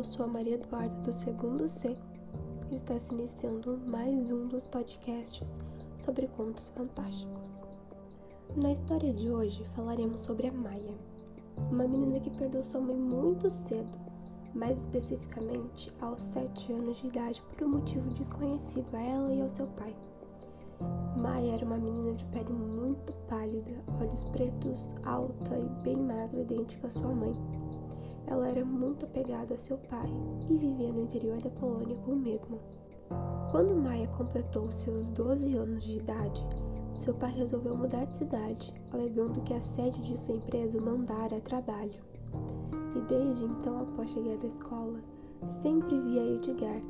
eu sou a Maria Eduarda do segundo C e está se iniciando mais um dos podcasts sobre contos fantásticos. Na história de hoje falaremos sobre a Maia, uma menina que perdeu sua mãe muito cedo, mais especificamente aos 7 anos de idade por um motivo desconhecido a ela e ao seu pai. Maia era uma menina de pele muito pálida, olhos pretos, alta e bem magra, idêntica à sua mãe. Ela era muito apegada a seu pai e vivia no interior da Polônia com o mesmo. Quando Maia completou seus 12 anos de idade, seu pai resolveu mudar de cidade, alegando que a sede de sua empresa mandara trabalho. E desde então, após chegar da escola, sempre via Edgar,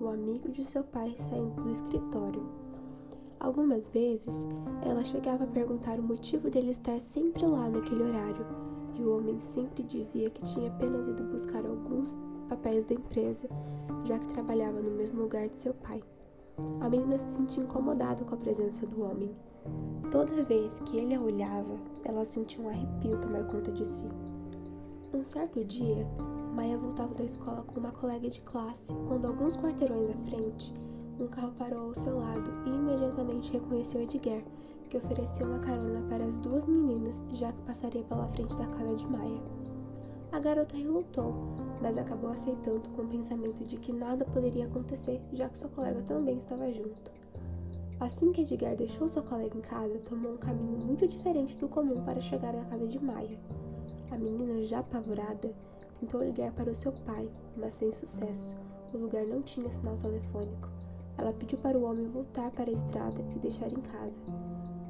o amigo de seu pai, saindo do escritório Algumas vezes, ela chegava a perguntar o motivo dele estar sempre lá naquele horário, e o homem sempre dizia que tinha apenas ido buscar alguns papéis da empresa, já que trabalhava no mesmo lugar de seu pai. A menina se sentia incomodada com a presença do homem. Toda vez que ele a olhava, ela sentia um arrepio tomar conta de si. Um certo dia, Maia voltava da escola com uma colega de classe, quando alguns quarteirões à frente, um carro parou ao seu lado e imediatamente reconheceu Edgar, que ofereceu uma carona para as duas meninas, já que passaria pela frente da casa de Maia. A garota relutou, mas acabou aceitando com o pensamento de que nada poderia acontecer, já que sua colega também estava junto. Assim que Edgar deixou sua colega em casa, tomou um caminho muito diferente do comum para chegar à casa de Maia. A menina, já apavorada, tentou ligar para o seu pai, mas sem sucesso. O lugar não tinha sinal telefônico. Ela pediu para o homem voltar para a estrada e deixar em casa,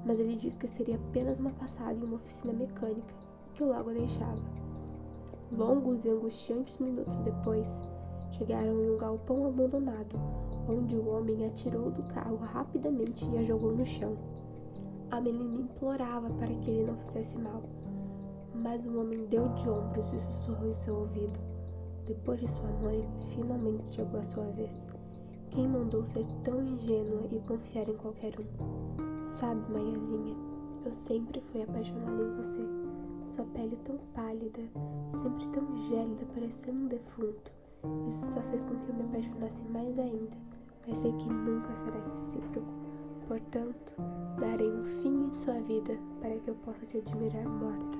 mas ele disse que seria apenas uma passada em uma oficina mecânica e que logo deixava. Longos e angustiantes minutos depois, chegaram em um galpão abandonado, onde o homem atirou do carro rapidamente e a jogou no chão. A menina implorava para que ele não fizesse mal, mas o homem deu de ombros e sussurrou em seu ouvido. Depois de sua mãe, finalmente chegou a sua vez. Quem mandou ser tão ingênua e confiar em qualquer um? Sabe, Maiazinha, eu sempre fui apaixonada em você. Sua pele tão pálida, sempre tão gélida, parecendo um defunto. Isso só fez com que eu me apaixonasse mais ainda, mas sei que nunca será recíproco. Portanto, darei um fim em sua vida para que eu possa te admirar morta.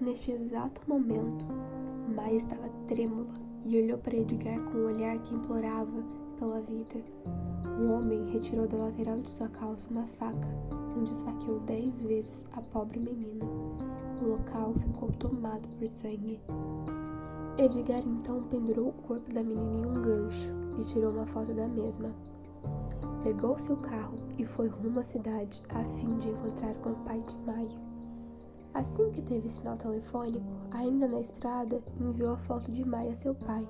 Neste exato momento, Maia estava trêmula e olhou para Edgar com um olhar que implorava pela vida. O homem retirou da lateral de sua calça uma faca, onde esfaqueou dez vezes a pobre menina. O local ficou tomado por sangue. Edgar então pendurou o corpo da menina em um gancho e tirou uma foto da mesma. Pegou seu carro e foi rumo à cidade a fim de encontrar com o pai de Maia. Assim que teve sinal telefônico, ainda na estrada, enviou a foto de Maia a seu pai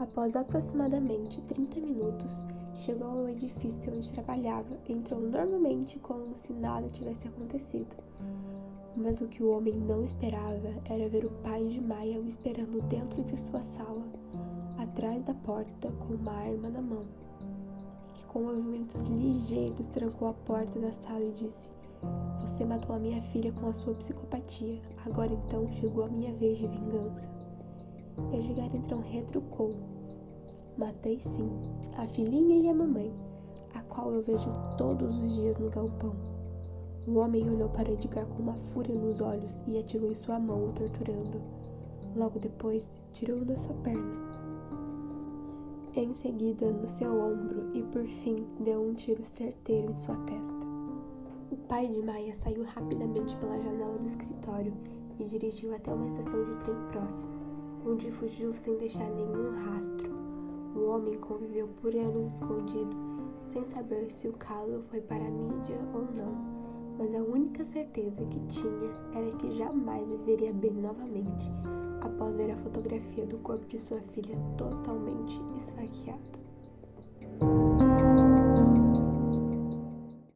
Após aproximadamente 30 minutos, chegou ao edifício onde trabalhava entrou normalmente como se nada tivesse acontecido. Mas o que o homem não esperava era ver o pai de Maia o esperando dentro de sua sala, atrás da porta com uma arma na mão. Que com movimentos ligeiros trancou a porta da sala e disse: Você matou a minha filha com a sua psicopatia. Agora então chegou a minha vez de vingança. Edgar então retrucou. Matei sim, a filhinha e a mamãe, a qual eu vejo todos os dias no galpão. O homem olhou para Edgar com uma fúria nos olhos e atirou em sua mão, o torturando. Logo depois, tirou da sua perna. Em seguida, no seu ombro e, por fim, deu um tiro certeiro em sua testa. O pai de Maia saiu rapidamente pela janela do escritório e dirigiu até uma estação de trem próxima onde fugiu sem deixar nenhum rastro. O homem conviveu por anos escondido, sem saber se o caso foi para a mídia ou não, mas a única certeza que tinha era que jamais viveria bem novamente após ver a fotografia do corpo de sua filha totalmente esfaqueado.